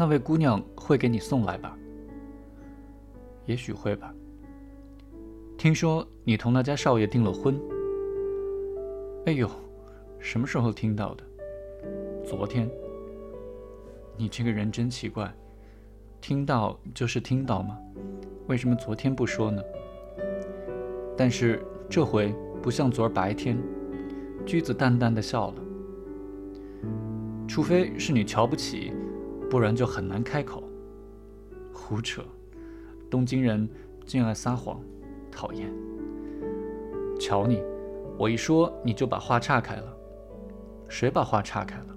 那位姑娘会给你送来吧？也许会吧。听说你同那家少爷订了婚。哎呦，什么时候听到的？昨天。你这个人真奇怪，听到就是听到吗？为什么昨天不说呢？但是这回不像昨儿白天，驹子淡淡的笑了。除非是你瞧不起，不然就很难开口。胡扯，东京人竟爱撒谎，讨厌。瞧你，我一说你就把话岔开了。谁把话岔开了？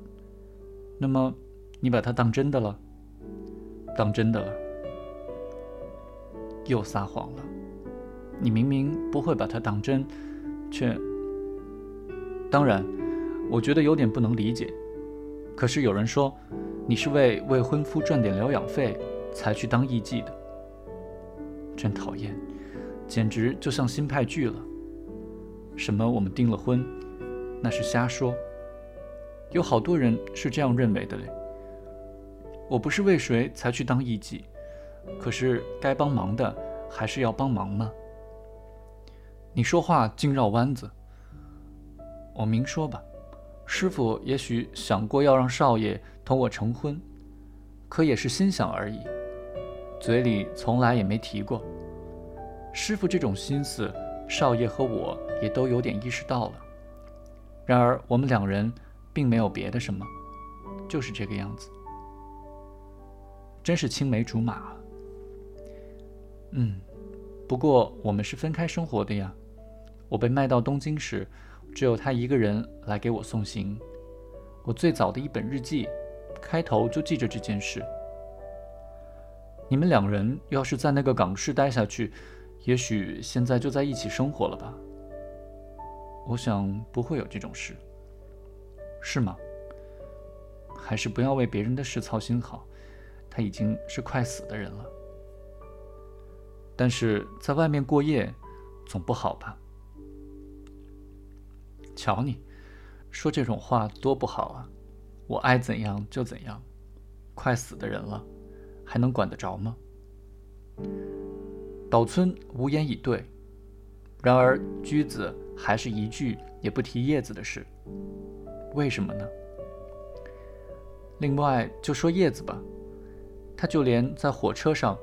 那么。你把它当真的了，当真的了，又撒谎了。你明明不会把它当真，却……当然，我觉得有点不能理解。可是有人说，你是为未婚夫赚点疗养费才去当艺妓的，真讨厌，简直就像新派剧了。什么我们订了婚，那是瞎说。有好多人是这样认为的嘞。我不是为谁才去当艺妓，可是该帮忙的还是要帮忙吗？你说话净绕弯子。我明说吧，师傅也许想过要让少爷同我成婚，可也是心想而已，嘴里从来也没提过。师傅这种心思，少爷和我也都有点意识到了。然而我们两人并没有别的什么，就是这个样子。真是青梅竹马。嗯，不过我们是分开生活的呀。我被卖到东京时，只有他一个人来给我送行。我最早的一本日记，开头就记着这件事。你们两人要是在那个港市待下去，也许现在就在一起生活了吧？我想不会有这种事，是吗？还是不要为别人的事操心好。他已经是快死的人了，但是在外面过夜总不好吧？瞧你，说这种话多不好啊！我爱怎样就怎样，快死的人了，还能管得着吗？岛村无言以对，然而驹子还是一句也不提叶子的事，为什么呢？另外就说叶子吧。他就连在火车上，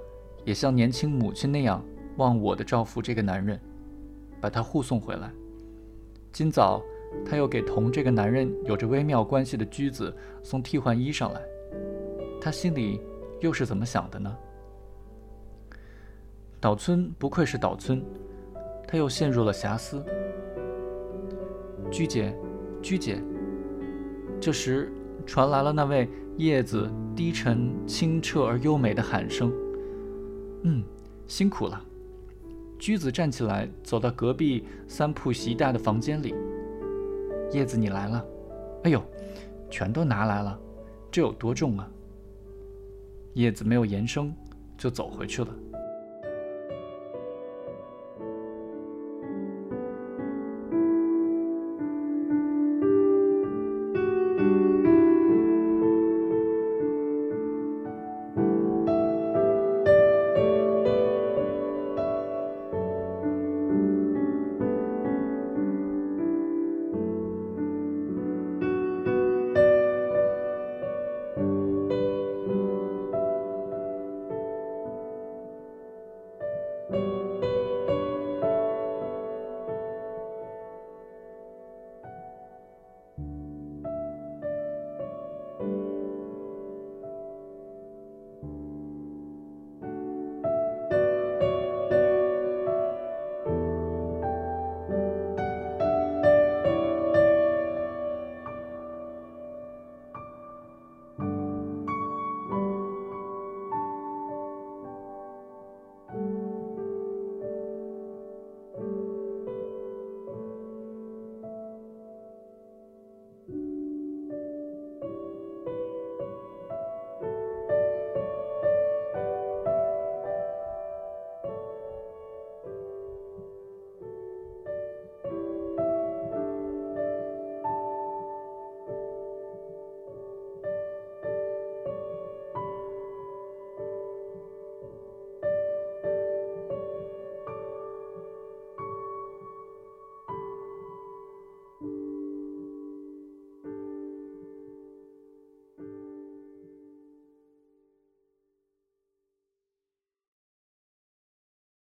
也像年轻母亲那样忘我的照顾这个男人，把他护送回来。今早他又给同这个男人有着微妙关系的驹子送替换衣裳来，他心里又是怎么想的呢？岛村不愧是岛村，他又陷入了遐思。驹姐，驹姐，这时传来了那位。叶子低沉、清澈而优美的喊声。嗯，辛苦了。驹子站起来，走到隔壁三铺席大的房间里。叶子，你来了。哎呦，全都拿来了，这有多重啊？叶子没有言声，就走回去了。